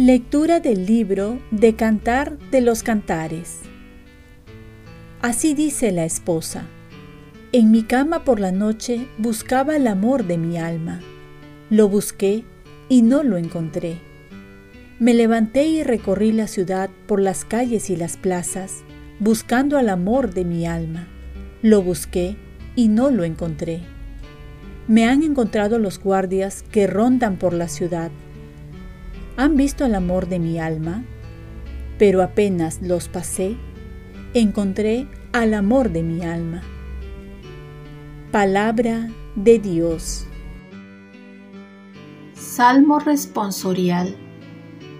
Lectura del libro de Cantar de los Cantares. Así dice la esposa. En mi cama por la noche buscaba el amor de mi alma. Lo busqué y no lo encontré. Me levanté y recorrí la ciudad por las calles y las plazas, buscando al amor de mi alma. Lo busqué y no lo encontré. Me han encontrado los guardias que rondan por la ciudad han visto el amor de mi alma, pero apenas los pasé, encontré al amor de mi alma. Palabra de Dios. Salmo responsorial.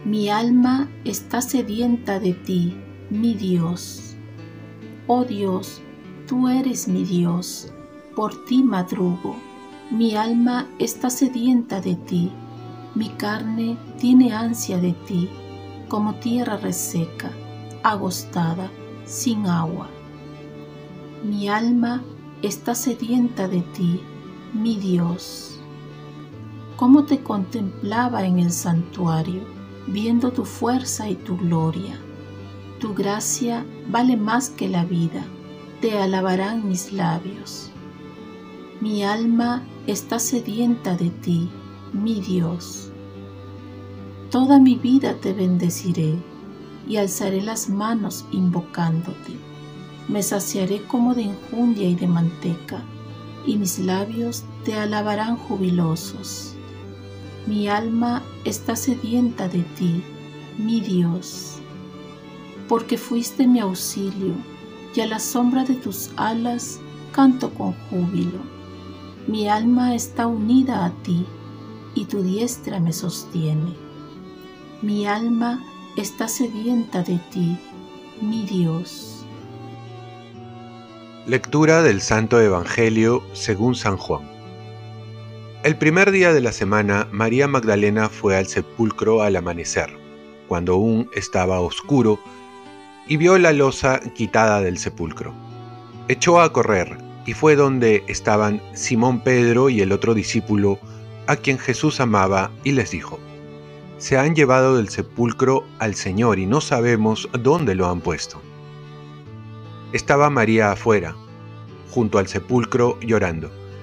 Mi alma está sedienta de ti, mi Dios. Oh Dios, tú eres mi Dios, por ti madrugo. Mi alma está sedienta de ti mi carne tiene ansia de ti, como tierra reseca, agostada, sin agua. Mi alma está sedienta de ti, mi Dios. Cómo te contemplaba en el santuario, viendo tu fuerza y tu gloria. Tu gracia vale más que la vida, te alabarán mis labios. Mi alma está sedienta de ti, mi Dios. Toda mi vida te bendeciré y alzaré las manos invocándote. Me saciaré como de enjundia y de manteca, y mis labios te alabarán jubilosos. Mi alma está sedienta de ti, mi Dios, porque fuiste mi auxilio, y a la sombra de tus alas canto con júbilo. Mi alma está unida a ti y tu diestra me sostiene. Mi alma está sedienta de ti, mi Dios. Lectura del Santo Evangelio según San Juan. El primer día de la semana, María Magdalena fue al sepulcro al amanecer, cuando aún estaba oscuro, y vio la losa quitada del sepulcro. Echó a correr y fue donde estaban Simón Pedro y el otro discípulo a quien Jesús amaba y les dijo, Se han llevado del sepulcro al Señor y no sabemos dónde lo han puesto. Estaba María afuera, junto al sepulcro, llorando.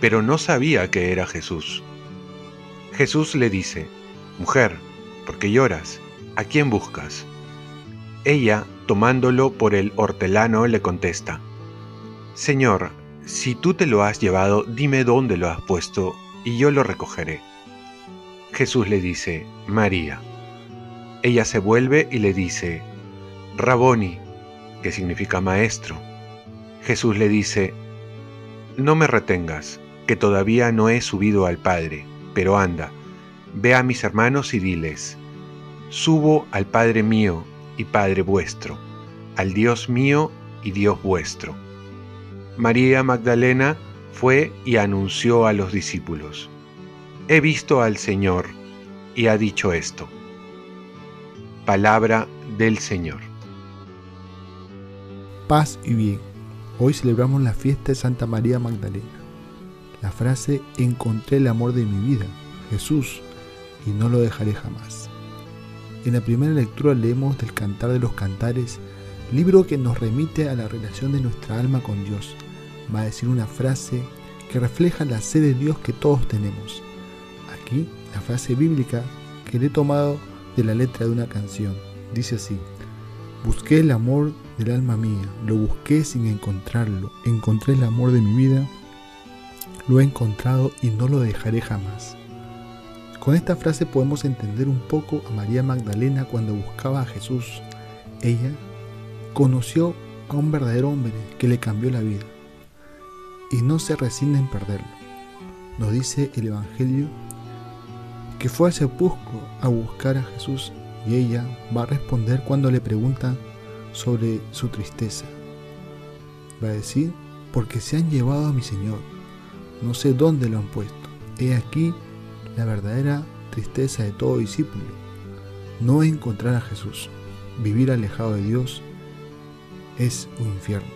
pero no sabía que era Jesús. Jesús le dice, Mujer, ¿por qué lloras? ¿A quién buscas? Ella, tomándolo por el hortelano, le contesta, Señor, si tú te lo has llevado, dime dónde lo has puesto, y yo lo recogeré. Jesús le dice, María. Ella se vuelve y le dice, Raboni, que significa maestro. Jesús le dice, No me retengas, que todavía no he subido al Padre, pero anda, ve a mis hermanos y diles, Subo al Padre mío y Padre vuestro, al Dios mío y Dios vuestro. María Magdalena fue y anunció a los discípulos, he visto al Señor y ha dicho esto. Palabra del Señor. Paz y bien. Hoy celebramos la fiesta de Santa María Magdalena. La frase encontré el amor de mi vida, Jesús, y no lo dejaré jamás. En la primera lectura leemos del Cantar de los Cantares, libro que nos remite a la relación de nuestra alma con Dios. Va a decir una frase que refleja la sed de Dios que todos tenemos la frase bíblica que le he tomado de la letra de una canción. Dice así, busqué el amor del alma mía, lo busqué sin encontrarlo, encontré el amor de mi vida, lo he encontrado y no lo dejaré jamás. Con esta frase podemos entender un poco a María Magdalena cuando buscaba a Jesús. Ella conoció a un verdadero hombre que le cambió la vida y no se resigna en perderlo. Nos dice el Evangelio que fue al sepulcro a buscar a Jesús y ella va a responder cuando le preguntan sobre su tristeza. Va a decir, porque se han llevado a mi Señor, no sé dónde lo han puesto. He aquí la verdadera tristeza de todo discípulo, no encontrar a Jesús. Vivir alejado de Dios es un infierno.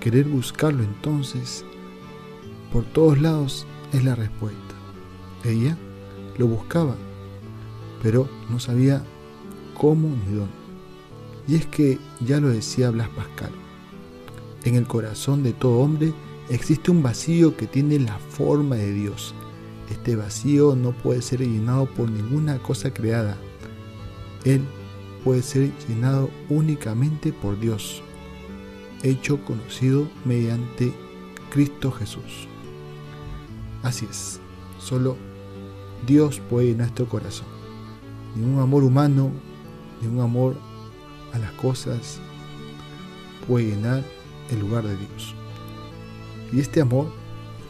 Querer buscarlo entonces por todos lados es la respuesta. Ella lo buscaba, pero no sabía cómo ni dónde. Y es que ya lo decía Blas Pascal, en el corazón de todo hombre existe un vacío que tiene la forma de Dios. Este vacío no puede ser llenado por ninguna cosa creada. Él puede ser llenado únicamente por Dios, hecho conocido mediante Cristo Jesús. Así es, solo Dios puede en nuestro corazón. Ningún amor humano, ningún amor a las cosas puede llenar el lugar de Dios. Y este amor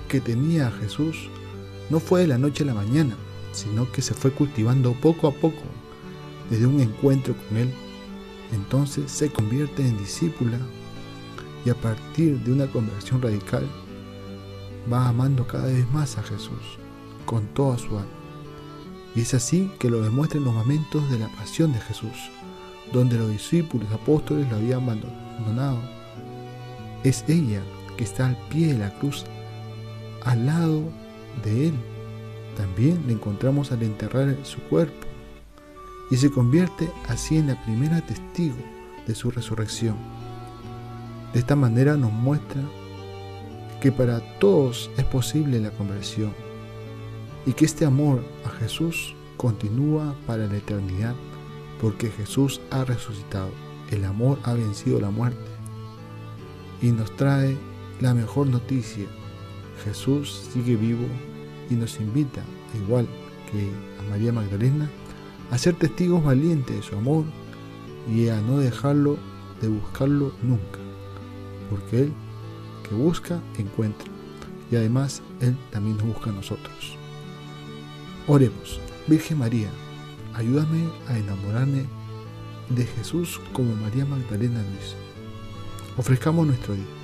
que tenía Jesús no fue de la noche a la mañana, sino que se fue cultivando poco a poco desde un encuentro con Él. Entonces se convierte en discípula y a partir de una conversión radical va amando cada vez más a Jesús con toda su alma. Y es así que lo demuestra en los momentos de la pasión de Jesús, donde los discípulos apóstoles lo habían abandonado. Es ella que está al pie de la cruz, al lado de él. También le encontramos al enterrar su cuerpo y se convierte así en la primera testigo de su resurrección. De esta manera nos muestra que para todos es posible la conversión y que este amor a Jesús continúa para la eternidad porque Jesús ha resucitado. El amor ha vencido la muerte y nos trae la mejor noticia. Jesús sigue vivo y nos invita, igual que a María Magdalena, a ser testigos valientes de su amor y a no dejarlo de buscarlo nunca, porque Él que busca, encuentra, y además Él también nos busca a nosotros. Oremos, Virgen María, ayúdame a enamorarme de Jesús como María Magdalena hizo. Ofrezcamos nuestro día.